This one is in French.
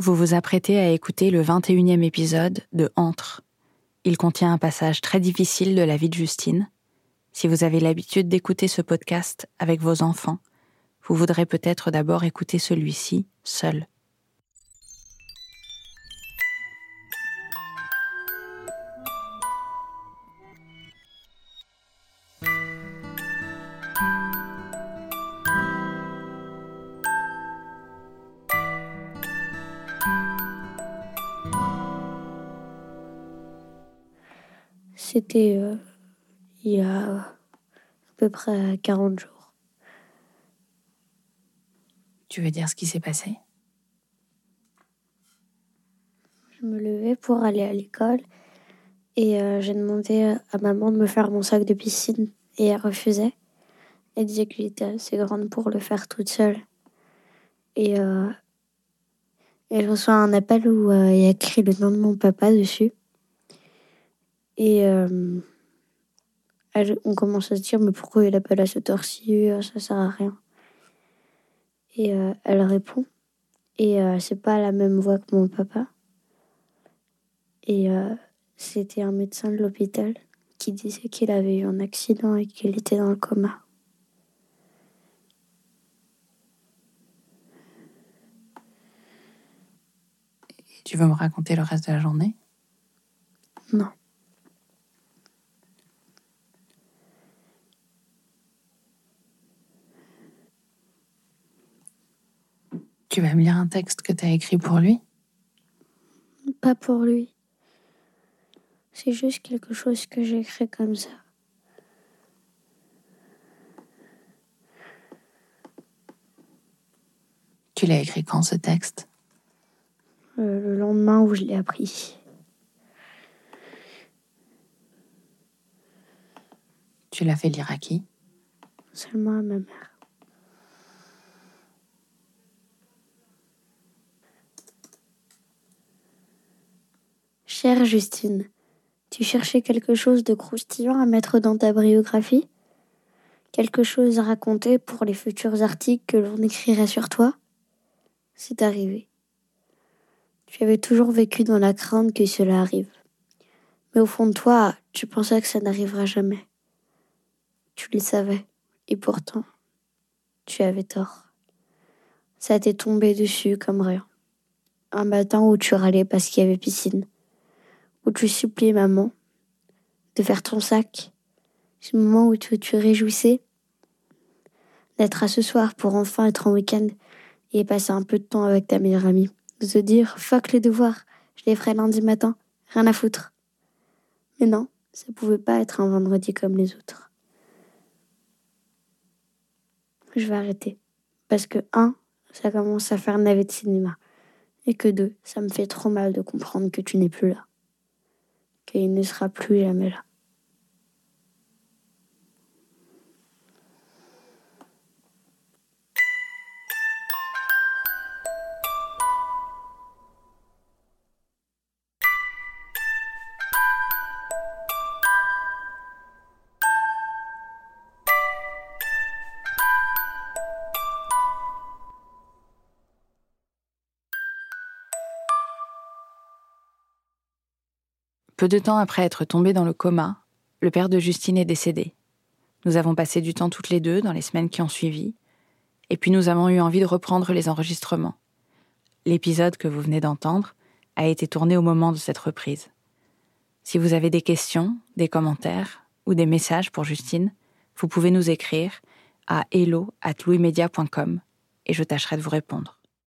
Vous vous apprêtez à écouter le 21e épisode de Entre. Il contient un passage très difficile de la vie de Justine. Si vous avez l'habitude d'écouter ce podcast avec vos enfants, vous voudrez peut-être d'abord écouter celui-ci seul. C'était euh, il y a à peu près 40 jours. Tu veux dire ce qui s'est passé? Je me levais pour aller à l'école et euh, j'ai demandé à maman de me faire mon sac de piscine et elle refusait. Elle disait qu'il était assez grande pour le faire toute seule. Et, euh, et je reçois un appel où euh, il y a écrit le nom de mon papa dessus. Et euh, elle- on commence à se dire, mais pourquoi il appelle à cette heure-ci? Euh, Ça sert à rien. Et elle répond. Et c'est pas la même voix que mon papa. Et c'était un médecin de l'hôpital qui disait qu'il avait eu un accident et qu'il était dans le coma. Tu veux me raconter le reste de la journée? Non. Tu vas me lire un texte que tu as écrit pour lui? Pas pour lui. C'est juste quelque chose que j'ai écrit comme ça. Tu l'as écrit quand ce texte? Euh, le lendemain où je l'ai appris. Tu l'as fait lire à qui? Seulement à ma mère. Chère Justine, tu cherchais quelque chose de croustillant à mettre dans ta biographie? Quelque chose à raconter pour les futurs articles que l'on écrirait sur toi? C'est arrivé. Tu avais toujours vécu dans la crainte que cela arrive. Mais au fond de toi, tu pensais que ça n'arrivera jamais. Tu le savais. Et pourtant, tu avais tort. Ça t'est tombé dessus comme rien. Un matin où tu râlais parce qu'il y avait piscine. Où tu suppliais maman de faire ton sac. Ce moment où tu réjouissais d'être à ce soir pour enfin être en week-end et passer un peu de temps avec ta meilleure amie. Te dire, fuck les devoirs, je les ferai lundi matin, rien à foutre. Mais non, ça pouvait pas être un vendredi comme les autres. Je vais arrêter. Parce que, un, ça commence à faire navet de cinéma. Et que deux, ça me fait trop mal de comprendre que tu n'es plus là. Qu'il ne sera plus jamais là. Peu de temps après être tombé dans le coma, le père de Justine est décédé. Nous avons passé du temps toutes les deux dans les semaines qui ont suivi, et puis nous avons eu envie de reprendre les enregistrements. L'épisode que vous venez d'entendre a été tourné au moment de cette reprise. Si vous avez des questions, des commentaires ou des messages pour Justine, vous pouvez nous écrire à hello@louismedia.com et je tâcherai de vous répondre.